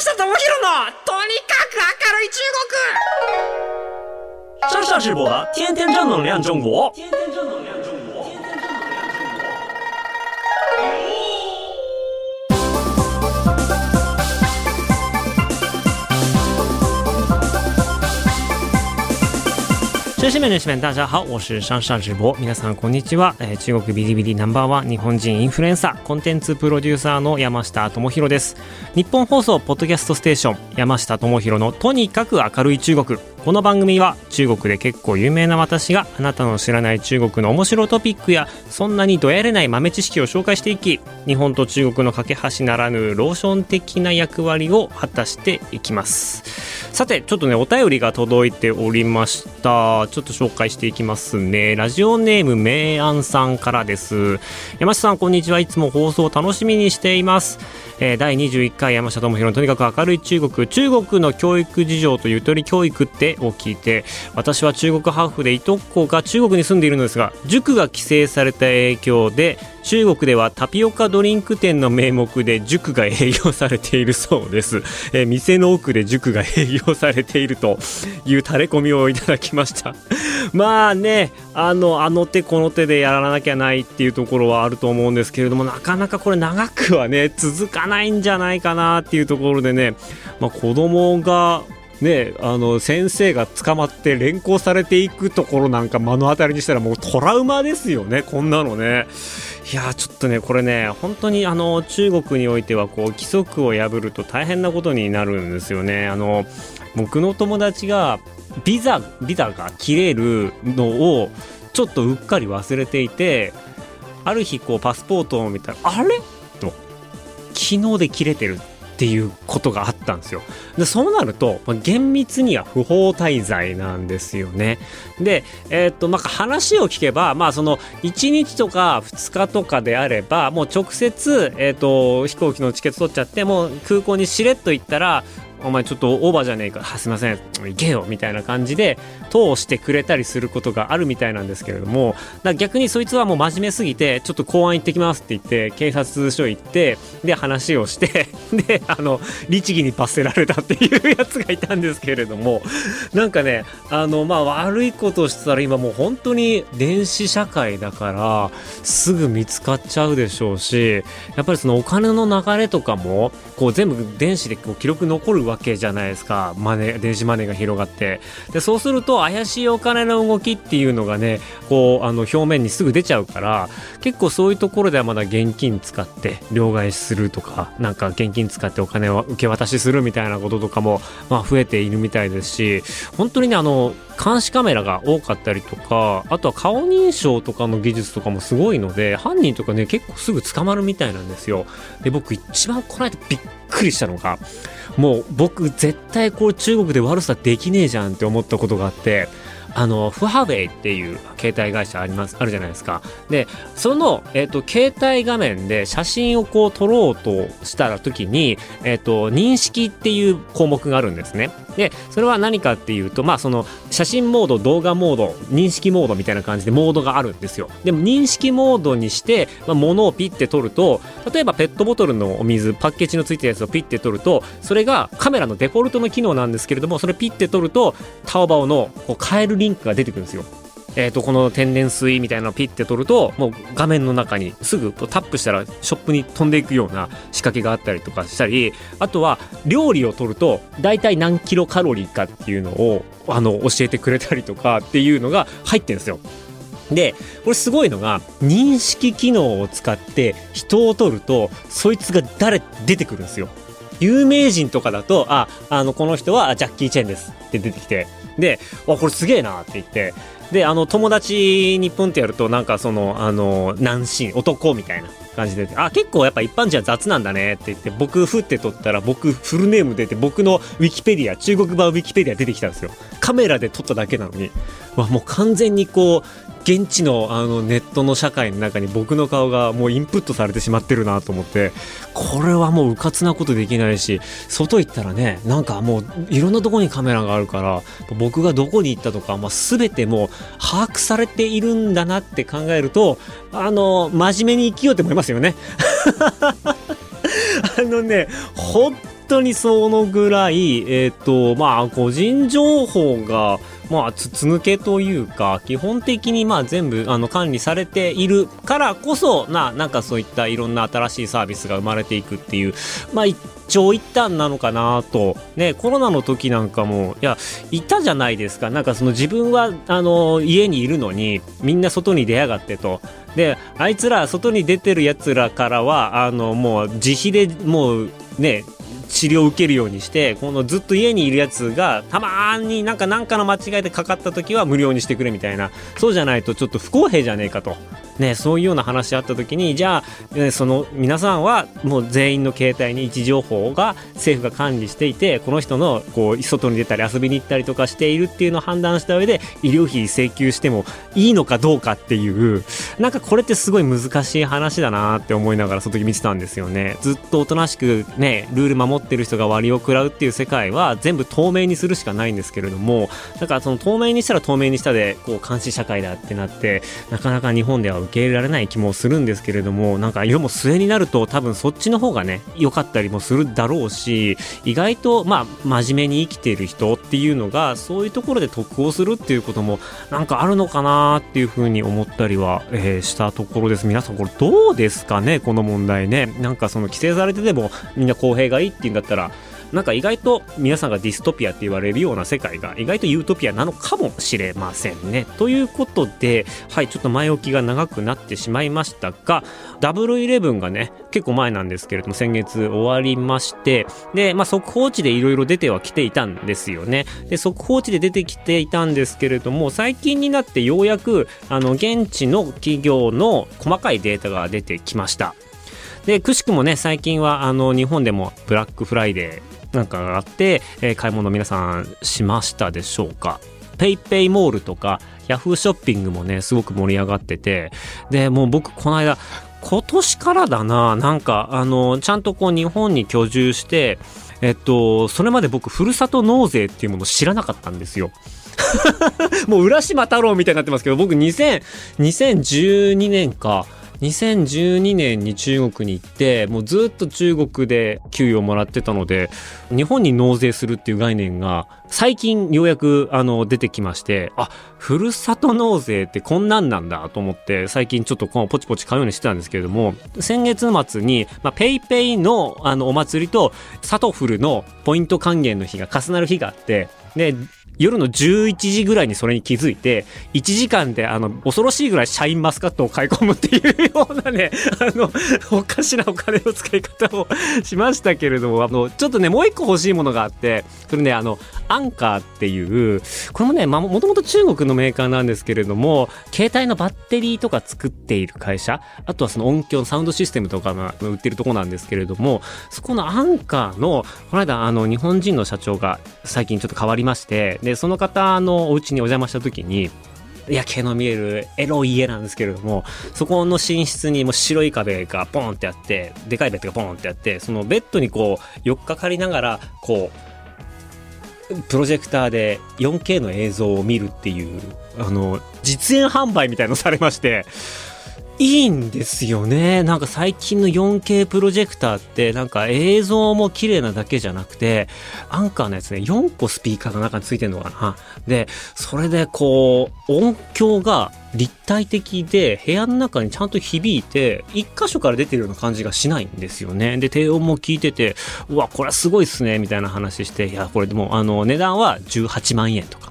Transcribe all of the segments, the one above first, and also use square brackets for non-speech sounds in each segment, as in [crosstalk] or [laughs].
下智博のとにかく明るい中国上上直播的天天正能量中国天天正能量 学女子们、女士们，大家好，我是上上直播。皆さんこんにちは。え中国ビリビリナンバーワン日本人インフルエンサー、コンテンツプロデューサーの山下智博です。日本放送ポッドキャストステーション山下智博のとにかく明るい中国。この番組は中国で結構有名な私があなたの知らない中国の面白トピックやそんなにどやれない豆知識を紹介していき日本と中国の架け橋ならぬローション的な役割を果たしていきますさてちょっとねお便りが届いておりました。ちょっと紹介していきますね。ラジオネーム明暗さんからです。山下さんこんにちは。いつも放送を楽しみにしています。えー第21回山下智博のとにかく明るい中国中国の教育事情とゆとり教育ってを聞いて私は中国ハーフでいとこが中国に住んでいるのですが塾が規制された影響で中国ではタピオカドリンク店の名目で塾が営業されているそうです、えー店の奥で塾が営業されているというタレコミをいただきました。[laughs] まあねあのあの手この手でやらなきゃないっていうところはあると思うんですけれどもなかなかこれ長くはね続かないんじゃないかなっていうところでね、まあ、子供がね、あの先生が捕まって連行されていくところなんか目の当たりにしたらもうトラウマですよねこんなのね。いやちょっとねこれね本当にあの中国においてはこう規則を破ると大変なことになるんですよね。あの僕の友達がビザビザが切れるのをちょっとうっかり忘れていてある日こうパスポートを見たらあれ？と昨日で切れてる。っていうことがあったんですよ。でそうなると、まあ厳密には不法滞在なんですよね。で、えーっとまあ、話を聞けば、まあ、その1日とか2日とかであればもう直接、えーっと飛行機のチケット取っちゃってもう空港にしれっと行ったらお前ちょっとオーバーじゃねえか。すいません。行けよ。みたいな感じで通してくれたりすることがあるみたいなんですけれども。逆にそいつはもう真面目すぎてちょっと公安行ってきますって言って警察署行ってで話をしてであの律儀に罰せられたっていうやつがいたんですけれども。なんかねあのまあ悪いことをしてたら今もう本当に電子社会だからすぐ見つかっちゃうでしょうしやっぱりそのお金の流れとかもこう全部電子でこう記録残るわわけじゃないですか。マネ電子マネーが広がって。でそうすると怪しいお金の動きっていうのがねこうあの表面にすぐ出ちゃうから結構そういうところではまだ現金使って両替するとかなんか現金使ってお金を受け渡しするみたいなこととかも、まあ、増えているみたいですし本当にねあの監視カメラが多かったりとかあとは顔認証とかの技術とかもすごいので犯人とかね結構すぐ捕まるみたいなんですよ。で僕一番この間びっくりしたのがもう僕絶対これ中国で悪さできねえじゃんって思ったことがあってあのフハウェイっていう携帯会社ありますあるじゃないですか。でその、えっと携帯画面で写真をこう撮ろうとした時に、えっと認識っていう項目があるんですね。でそれは何かっていうとまあその写真モード動画モード認識モードみたいな感じでモードがあるんですよ。でも認識モードにして、まあ、物をピッて撮ると例えばペットボトルのお水パッケージのついてるやつをピッて撮るとそれがカメラのデフォルトの機能なんですけれどもそれピッて撮るとタオバオのこう買えるリンクが出てくるんですよえー、とこの天然水みたいなのをピッて取るともう画面の中にすぐタップしたらショップに飛んでいくような仕掛けがあったりとかしたりあとは料理を取ると大体何キロカロリーかっていうのをあの教えてくれたりとかっていうのが入ってるんですよ。でこれすごいのが認識機能を使って人を取るとそいつが誰出てくるんですよ。有名人とかだと、あ、あの、この人はジャッキー・チェンですって出てきて、で、わ、これすげえなって言って、で、あの、友達にプンってやると、なんかその、あの、男子、男みたいな感じで、あ、結構やっぱ一般人は雑なんだねって言って、僕、ふって撮ったら、僕、フルネーム出て、僕のウィキペディア、中国版ウィキペディア出てきたんですよ。カメラで撮っただけなのに、わ、もう完全にこう、現地のあのネットの社会の中に僕の顔がもうインプットされてしまってるなと思ってこれはもううかつなことできないし外行ったらねなんかもういろんなとこにカメラがあるから僕がどこに行ったとか、まあ、全てもう把握されているんだなって考えるとあの真面目に生きようって思いますよね。[laughs] あのね本当にそのぐらい、えっ、と、まあ、個人情報が、まあ、筒抜けというか、基本的にまあ全部あの管理されているからこそ、な、なんかそういったいろんな新しいサービスが生まれていくっていう、まあ一長一短なのかなと。ね、コロナの時なんかも、いや、いたじゃないですか。なんかその自分は、あの、家にいるのに、みんな外に出やがってと。で、あいつら、外に出てるやつらからは、あの、もう自費でもう、ね、治療を受けるようにしてこのずっと家にいるやつがたまになんか何かの間違いでかかった時は無料にしてくれみたいな。そうじゃないとちょっと不公平じゃねえかと。ね、そういうような話あった時にじゃあ、その皆さんはもう全員の携帯に位置情報が政府が管理していてこの人のこう外に出たり遊びに行ったりとかしているっていうのを判断した上で医療費請求してもいいのかどうかっていうなんかこれってすごい難しい話だなって思いながらその時見てたんですよね。ずっとおとなしくねルール守ってる人が割を食らうっていう世界は全部透明にするしかないんですけれどもだからその透明にしたら透明にしたでこう監視社会だってなってなかなか日本では受受け入れられない気もするんですけれどもなんか世も末になると多分そっちの方がね良かったりもするだろうし意外とまあ真面目に生きている人っていうのがそういうところで得をするっていうこともなんかあるのかなっていうふうに思ったりは、えー、したところです。皆さんこれどうですかねこの問題ね。なんかその規制されててもみんな公平がいいっていうんだったらなんか意外と皆さんがディストピアって言われるような世界が意外とユートピアなのかもしれませんね。ということで、はい、ちょっと前置きが長くなってしまいましたが、ダブルイレブンがね、結構前なんですけれども、先月終わりまして、で、まあ、速報値でいろいろ出てはきていたんですよね。で、速報値で出てきていたんですけれども、最近になってようやく、あの、現地の企業の細かいデータが出てきました。で、くしくもね、最近はあの日本でもブラックフライデーなんかがあって、えー、買い物皆さんしましたでしょうか？PayPay モールとか Yahoo ショッピングもね、すごく盛り上がってて、で、もう僕この間、今年からだな、なんか、あの、ちゃんとこう日本に居住して、えっと、それまで僕、ふるさと納税っていうもの知らなかったんですよ。[laughs] もう浦島太郎みたいになってますけど、僕2000、2012年か、2012年に中国に行ってもうずっと中国で給与をもらってたので日本に納税するっていう概念が最近ようやくあの出てきましてあふるさと納税ってこんなんなんだと思って最近ちょっとポチポチ買うようにしてたんですけれども先月末に、まあ、 PayPay のあのお祭りとさとふるのポイント還元の日が重なる日があってで夜の11時ぐらいにそれに気づいて、1時間であの、恐ろしいぐらいシャインマスカットを買い込むっていうようなね、[laughs] あの、おかしなお金の使い方をしましたけれども、あの、ちょっとね、もう一個欲しいものがあって、それね、あの、アンカーっていう、これもね、まもともと中国のメーカーなんですけれども、携帯のバッテリーとか作っている会社、あとはその音響の、サウンドシステムとかの売ってるとこなんですけれども、そこのアンカーの、この間、あの、日本人の社長が最近ちょっと変わりまして、で、でその方のお家にお邪魔した時に、夜景の見えるエロい家なんですけれども、そこの寝室にも白い壁がポンってあって、でかいベッドがポンってあって、そのベッドにこう、よっかかりながら、こう、プロジェクターで 4K の映像を見るっていう、あの、実演販売みたいのされまして、いいんですよね。なんか最近の 4K プロジェクターってなんか映像も綺麗なだけじゃなくて、アンカーのやつね、4個スピーカーが中についてるのかな。で、それでこう、音響が立体的で部屋の中にちゃんと響いて、一箇所から出てるような感じがしないんですよね。で、低音も聞いてて、うわ、これはすごいっすね、みたいな話して、いや、これでも、あの、値段は18万円とか。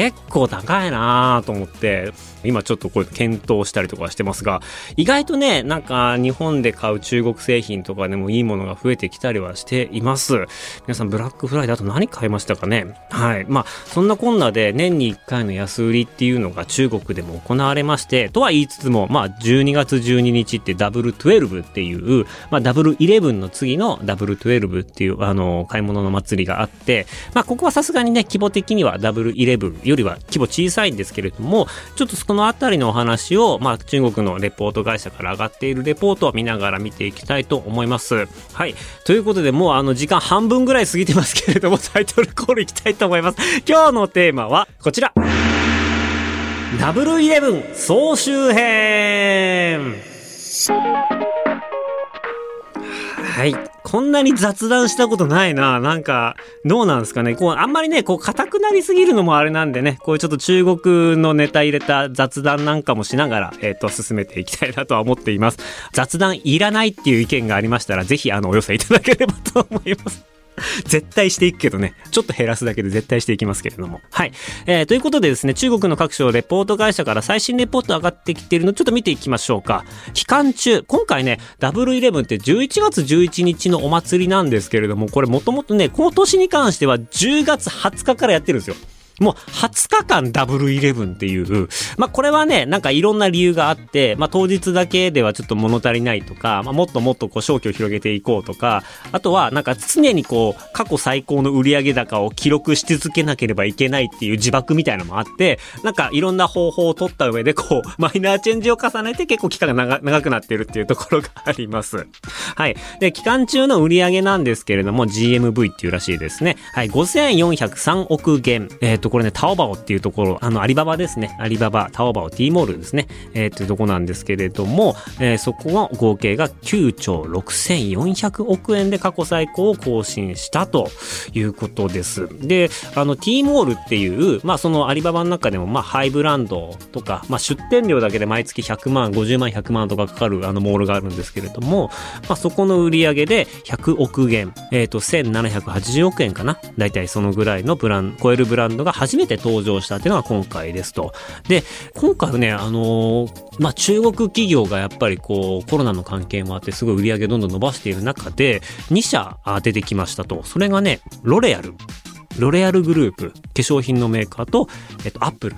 結構高いなと思って、今ちょっとこう検討したりとかしてますが、意外とね、なんか日本で買う中国製品とかでもいいものが増えてきたりはしています。皆さんブラックフライだと何買いましたかね？はい。まあ、そんなこんなで年に1回の安売りっていうのが中国でも行われまして、とは言いつつも、まあ、12月12日ってダブル12っていう、まあ、ダブル11の次のダブル12っていう、あの、買い物の祭りがあって、まあ、ここはさすがにね、規模的にはダブル11よりは規模小さいんですけれども、ちょっとそのあたりのお話を、まあ、中国のレポート会社から上がっているレポートを見ながら見ていきたいと思います。はい。ということで、もうあの時間半分ぐらい過ぎてますけれども、[laughs] タイトルコールいきたいと思います。今日のテーマはこちら。ダブルイレブン総集編はい。こんなに雑談したことないな。なんか、どうなんですかね。こう、あんまりね、こう、硬くなりすぎるのもあれなんでね、こういうちょっと中国のネタ入れた雑談なんかもしながら、えっ、ー、と、進めていきたいなとは思っています。雑談いらないっていう意見がありましたら、ぜひ、あの、お寄せいただければと思います。絶対していくけどね。ちょっと減らすだけで絶対していきますけれども。はい。えー、ということでですね、中国の各省レポート会社から最新レポート上がってきているのちょっと見ていきましょうか。期間中、今回ね、ダブルイレブンって11月11日のお祭りなんですけれども、これもともとね、この年に関しては10月20日からやってるんですよ。もう20日間ダブルイレブンっていう、まあこれはね、なんかいろんな理由があって、まあ当日だけではちょっと物足りないとか、まあもっともっとこう消去を広げていこうとか、あとはなんか常にこう過去最高の売上高を記録し続けなければいけないっていう自爆みたいなのもあって、なんかいろんな方法を取った上でこう、[laughs] マイナーチェンジを重ねて結構期間が長長くなってるっていうところがあります。はい。で、期間中の売上なんですけれども、GMV っていうらしいですね。はい。5403億元。えっ、ー、と、これね、タオバオっていうところ、あの、アリババですね。アリババ、タオバオ、T モールですね。えー、っていうとこなんですけれども、えー、そこの合計が9兆6400億円で過去最高を更新したということです。で、あの、T モールっていう、まあ、そのアリババの中でも、まあ、ハイブランドとか、まあ、出店料だけで毎月100万、50万、100万とかかかるあのモールがあるんですけれども、まあ、そこの売り上げで100億元、えっ、ー、と、1780億円かな。だいたいそのぐらいのブラン、超えるブランドが初めて登場したっていうのが今回ですと。で、今回はね、あのー、まあ、中国企業がやっぱりこう、コロナの関係もあってすごい売り上げどんどん伸ばしている中で、2社出てきましたと。それがね、ロレアル。ロレアルグループ、化粧品のメーカーと、えっと、アップル。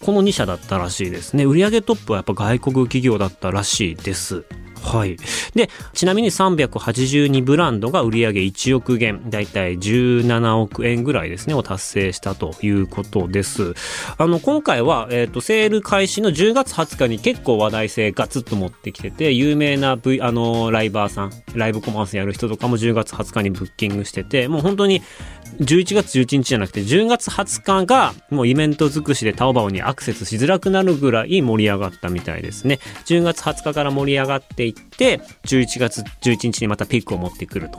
この2社だったらしいですね。売上トップはやっぱ外国企業だったらしいです。はい。で、ちなみに382ブランドが売上1億元、だいたい17億円ぐらいですね、を達成したということです。あの、今回は、えっ、ー、と、セール開始の10月20日に結構話題性ガツッと持ってきてて、有名な V、あの、ライバーさん、ライブコマースやる人とかも10月20日にブッキングしてて、もう本当に11月11日じゃなくて10月20日がもうイベント尽くしでタオバオにアクセスしづらくなるぐらい盛り上がったみたいですね。10月20日から盛り上がっていって、11月11日にまたピークを持ってくると。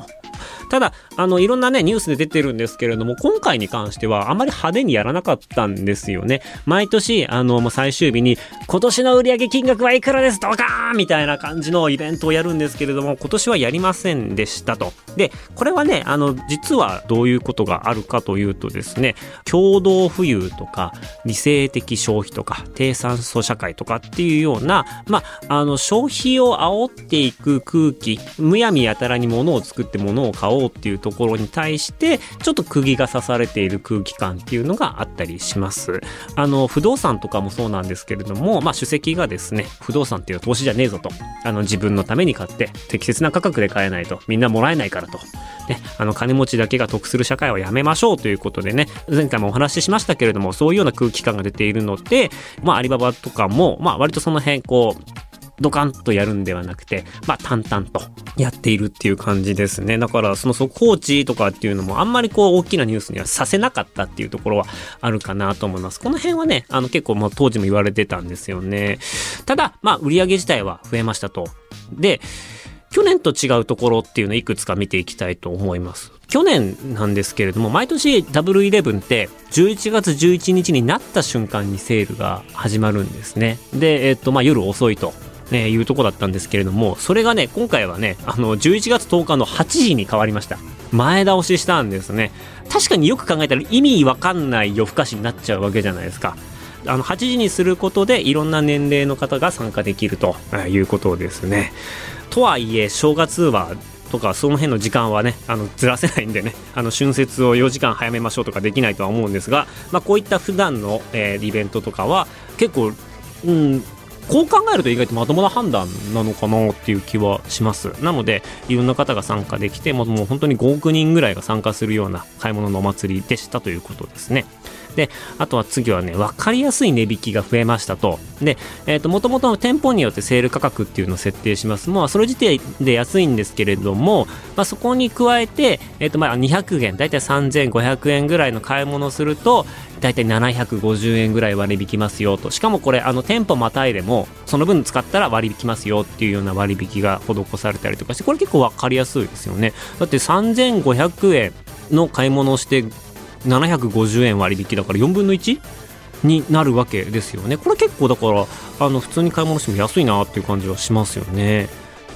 ただ、あの、いろんなね、ニュースで出てるんですけれども、今回に関してはあまり派手にやらなかったんですよね。毎年、あの、もう最終日に、今年の売上金額はいくらですドカーンみたいな感じのイベントをやるんですけれども、今年はやりませんでしたと。で、これはね、あの、実はどういうことがあるかというとですね、共同富裕とか、理性的消費とか、低酸素社会とかっていうような、まあ、あの、消費を煽っていく空気、むやみやたらに物を作って物をを買おうっていうところに対してちょっと釘が刺されている空気感っていうのがあったりします。あの不動産とかもそうなんですけれどもまあ主席がですね不動産っていう投資じゃねえぞと。あの自分のために買って適切な価格で買えないと。みんなもらえないからと。ね、あの金持ちだけが得する社会をやめましょうということでね、前回もお話ししましたけれども、そういうような空気感が出ているので、まあアリババとかも、まあ割とその辺こう、ドカンとやるんではなくて、まあ淡々とやっているっていう感じですね。だからその速報値とかっていうのもあんまりこう大きなニュースにはさせなかったっていうところはあるかなと思います。この辺はね、あの結構もう当時も言われてたんですよね。ただ、まあ売上自体は増えましたと。で、去年と違うところっていうのをいくつか見ていきたいと思います。去年なんですけれども、毎年ダブルイレブンって11月11日になった瞬間にセールが始まるんですね。で、えっと、まあ夜遅いと。ね、いうとこだったんですけれども、それがね、今回はね、あの、11月10日の8時に変わりました。前倒ししたんですね。確かによく考えたら意味わかんない夜更かしになっちゃうわけじゃないですか。あの、8時にすることでいろんな年齢の方が参加できるということですね。とはいえ、正月はとかその辺の時間はねあのずらせないんでねあの春節を4時間早めましょうとかできないとは思うんですが、まあ、こういった普段の、えー、イベントとかは結構、うん、こう考えると意外とまともな判断なのかなっていう気はします。なので、いろんな方が参加できて、もう本当に5億人ぐらいが参加するような買い物のお祭りでしたということですね。で、あとは次はね、分かりやすい値引きが増えましたと。で、えっ、ー、と、もともとの店舗によってセール価格っていうのを設定します。まあ、その時点で安いんですけれども、まあ、そこに加えて、えっ、ー、と、まあ、200元、だいたい3500円ぐらいの買い物をすると、だいたい750円ぐらい割引きますよと。しかもこれ、あの、店舗またいでも、その分使ったら割引きますよっていうような割引が施されたりとかして、これ結構分かりやすいですよね。だって3500円の買い物をして750円割引だから4分の 1? になるわけですよね。これ結構だからあの普通に買い物しても安いなっていう感じはしますよね。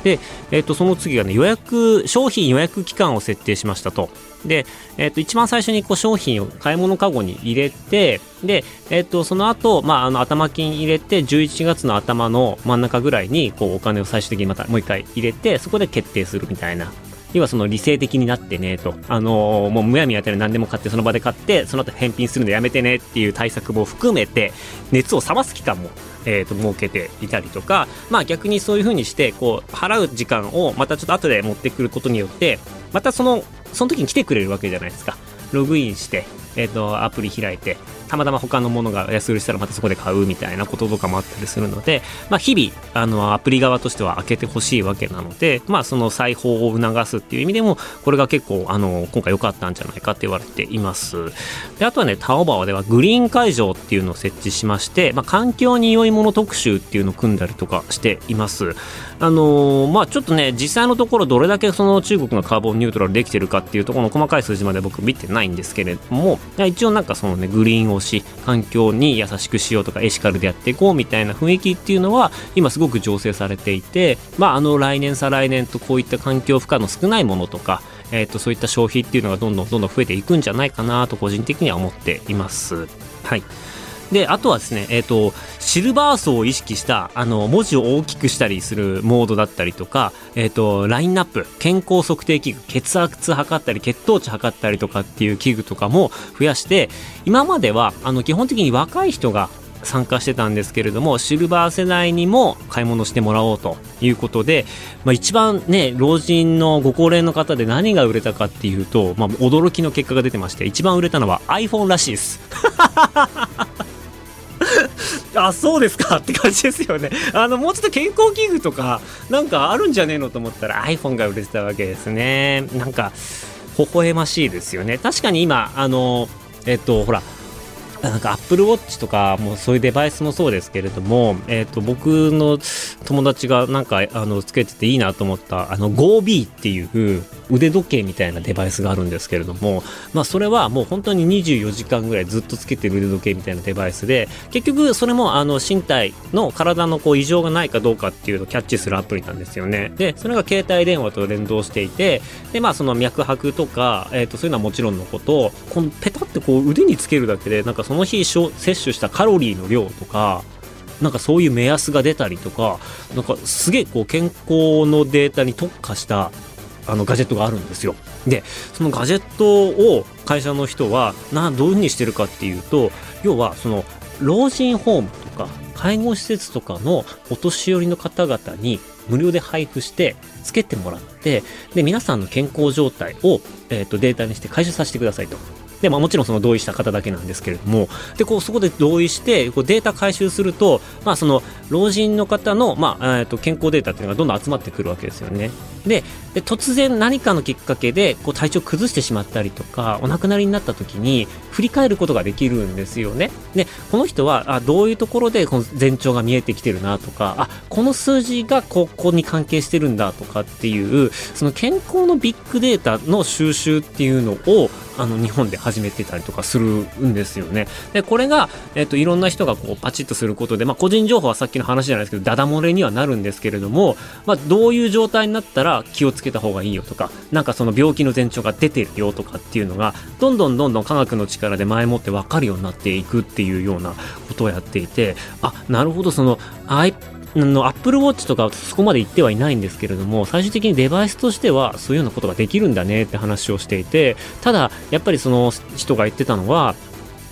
で、えー、とその次がね予約商品予約期間を設定しましたと。で、えー、と一番最初にこう商品を買い物かごに入れてで、えー、とその後、まああの頭金入れて11月の頭の真ん中ぐらいにこうお金を最終的にまたもう一回入れてそこで決定するみたいな要はその理性的になってねと、あのー、もうむやみやたら何でも買ってその場で買ってその後返品するのやめてねっていう対策も含めて熱を冷ます期間もえーと、設けていたりとか、まあ、逆にそういうふうにしてこう払う時間をまたちょっと後で持ってくることによってまたそのその時に来てくれるわけじゃないですか。ログインして、えーとアプリ開いてたまたま他のものが安売りしたらまたそこで買うみたいなこととかもあったりするので、まあ、日々あのアプリ側としては開けてほしいわけなので、まあ、その裁縫を促すっていう意味でもこれが結構あの今回良かったんじゃないかって言われています。であとはねタオバオではグリーン会場っていうのを設置しまして、まあ、環境に良いもの特集っていうのを組んだりとかしています。あのー、まあちょっとね実際のところどれだけその中国がカーボンニュートラルできてるかっていうところの細かい数字まで僕見てないんですけれども一応なんかそのねグリーンをし環境に優しくしようとかエシカルでやっていこうみたいな雰囲気っていうのは今すごく醸成されていてまああの来年再来年とこういった環境負荷の少ないものとかえーと、そういった消費っていうのがどんどんどんどん増えていくんじゃないかなと個人的には思っています。はいで、あとはですね、えっ、ー、と、シルバー層を意識した、あの、文字を大きくしたりするモードだったりとか、えっ、ー、と、ラインナップ、健康測定器具、血圧測ったり、血糖値測ったりとかっていう器具とかも増やして、今までは、あの、基本的に若い人が参加してたんですけれどもシルバー世代にも買い物してもらおうということで、まあ、一番ね老人のご高齢の方で何が売れたかっていうと、まあ、驚きの結果が出てまして一番売れたのは iPhone らしいです。[laughs] あ、そうですかって感じですよね。あの、もうちょっと健康器具とか、なんかあるんじゃねえのと思ったら iPhone が売れてたわけですね。なんか、微笑ましいですよね。確かに今、あの、えっと、ほら、なんか Apple Watch とかもそういうデバイスもそうですけれども、えー、と僕の友達がなんかあのつけてていいなと思ったあの GoB っていう腕時計みたいなデバイスがあるんですけれども、まあ、それはもう本当に24時間ぐらいずっとつけてる腕時計みたいなデバイスで結局それもあの身体の体のこう異常がないかどうかっていうのをキャッチするアプリなんですよねでそれが携帯電話と連動していてでまあその脈拍とか、えー、とそういうのはもちろんのことこのペタってこう腕につけるだけでなんかその日摂取したカロリーの量とかなんかそういう目安が出たりとかなんかすげえこう健康のデータに特化したあのガジェットがあるんですよ。でそのガジェットを会社の人はなどういうふうにしてるかっていうと要はその老人ホームとか介護施設とかのお年寄りの方々に無料で配布してつけてもらってで皆さんの健康状態を、えーとデータにして回収させてくださいと。で、まあもちろんその同意した方だけなんですけれども、で、こうそこで同意して、こうデータ回収すると、まあその老人の方の、まあ、えっ、と、健康データっていうのがどんどん集まってくるわけですよね。で、で突然何かのきっかけで、こう体調崩してしまったりとか、お亡くなりになった時に、振り返ることができるんですよね。で、この人は、あどういうところでこの前兆が見えてきてるなとか、あ、この数字がここに関係してるんだとかっていう、その健康のビッグデータの収集っていうのを、あの日本で始めてたりとかするんですよね。で、これが、えっと、いろんな人がこうパチッとすることで、まあ、個人情報はさっきの話じゃないですけど、ダダ漏れにはなるんですけれども、まあ、どういう状態になったら気をつけた方がいいよとか、なんかその病気の前兆が出てるよとかっていうのが、どんどんどんどん科学の力で前もって分かるようになっていくっていうようなことをやっていて、あ、なるほど、その I の Apple Watch とかそこまで言ってはいないんですけれども最終的にデバイスとしてはそういうようなことができるんだねって話をしていてただやっぱりその人が言ってたのは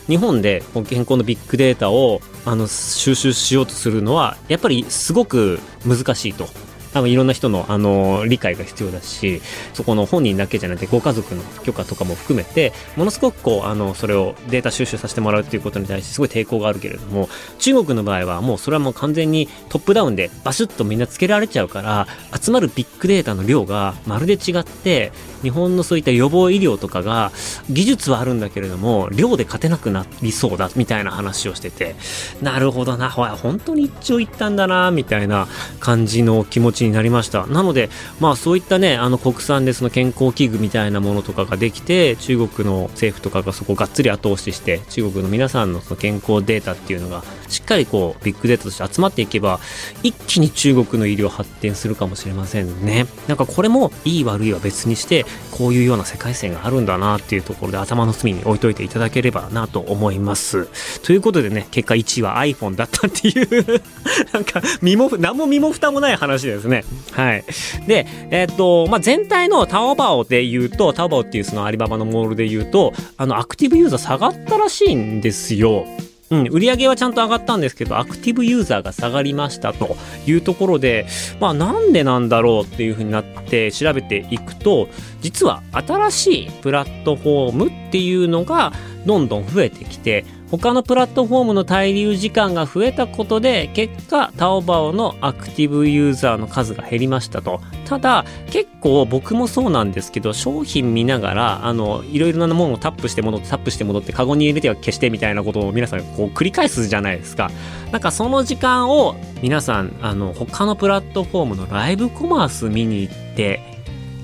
日本で健康のビッグデータをあの収集しようとするのはやっぱりすごく難しいと。あのいろんな人のあの理解が必要だしそこの本人だけじゃなくてご家族の許可とかも含めてものすごくこうあのそれをデータ収集させてもらうっていうことに対してすごい抵抗があるけれども中国の場合はもうそれはもう完全にトップダウンでバシュッとみんなつけられちゃうから集まるビッグデータの量がまるで違って日本のそういった予防医療とかが技術はあるんだけれども量で勝てなくなりそうだみたいな話をしててなるほどなほら本当に一長一短だなみたいな感じの気持ちになりました。なのでまあそういったねあの国産でその健康器具みたいなものとかができて中国の政府とかがそこをがっつり後押しして中国の皆さんのその健康データっていうのがしっかりこうビッグデータとして集まっていけば一気に中国の医療発展するかもしれませんね。なんかこれもいい悪いは別にしてこういうような世界線があるんだなっていうところで頭の隅に置いといていただければなと思います。ということでね結果1位は iPhone だったっていう [laughs] なんか身も何も身も蓋もない話ですね。はい。でえー、っとまあ全体のタオバオで言うとタオバオっていうそのアリババのモールで言うとあのアクティブユーザー下がったらしいんですよ。うん、売り上げはちゃんと上がったんですけど、アクティブユーザーが下がりましたというところで、まあなんでなんだろうっていうふうになって調べていくと、実は新しいプラットフォームっていうのがどんどん増えてきて、他のプラットフォームの滞留時間が増えたことで結果タオバオのアクティブユーザーの数が減りましたと。ただ結構僕もそうなんですけど商品見ながらあのいろいろなものをタップして戻ってタップして戻ってカゴに入れては消してみたいなことを皆さんこう繰り返すじゃないですか。なんかその時間を皆さんあの他のプラットフォームのライブコマース見に行って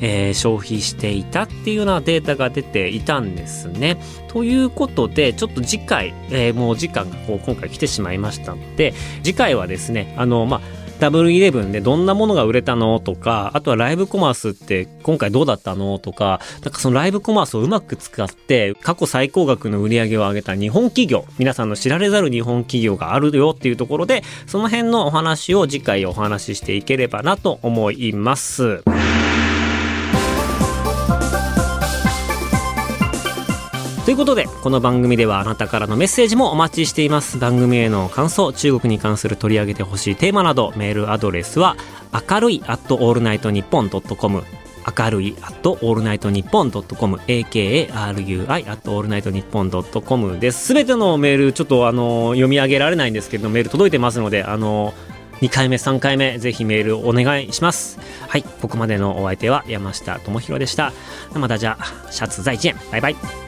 えー、消費していたっていうようなデータが出ていたんですね。ということで、ちょっと次回、えー、もう時間がこう今回来てしまいましたので、次回はですね、あの、まあ、ダブルイレブンでどんなものが売れたのとか、あとはライブコマースって今回どうだったのとか、なんかそのライブコマースをうまく使って過去最高額の売り上げを上げた日本企業、皆さんの知られざる日本企業があるよっていうところで、その辺のお話を次回お話ししていければなと思います。ということでこの番組ではあなたからのメッセージもお待ちしています。番組への感想中国に関する取り上げてほしいテーマなどメールアドレスは明るい at allnightnippon.com 明るい at allnightnippon.com akarui at allnightnippon.com です。すべてのメールちょっとあの読み上げられないんですけどメール届いてますのであの2回目3回目ぜひメールお願いします。はい。ここまでのお相手は山下智博でした。またじゃあシャツ在地園バイバイ。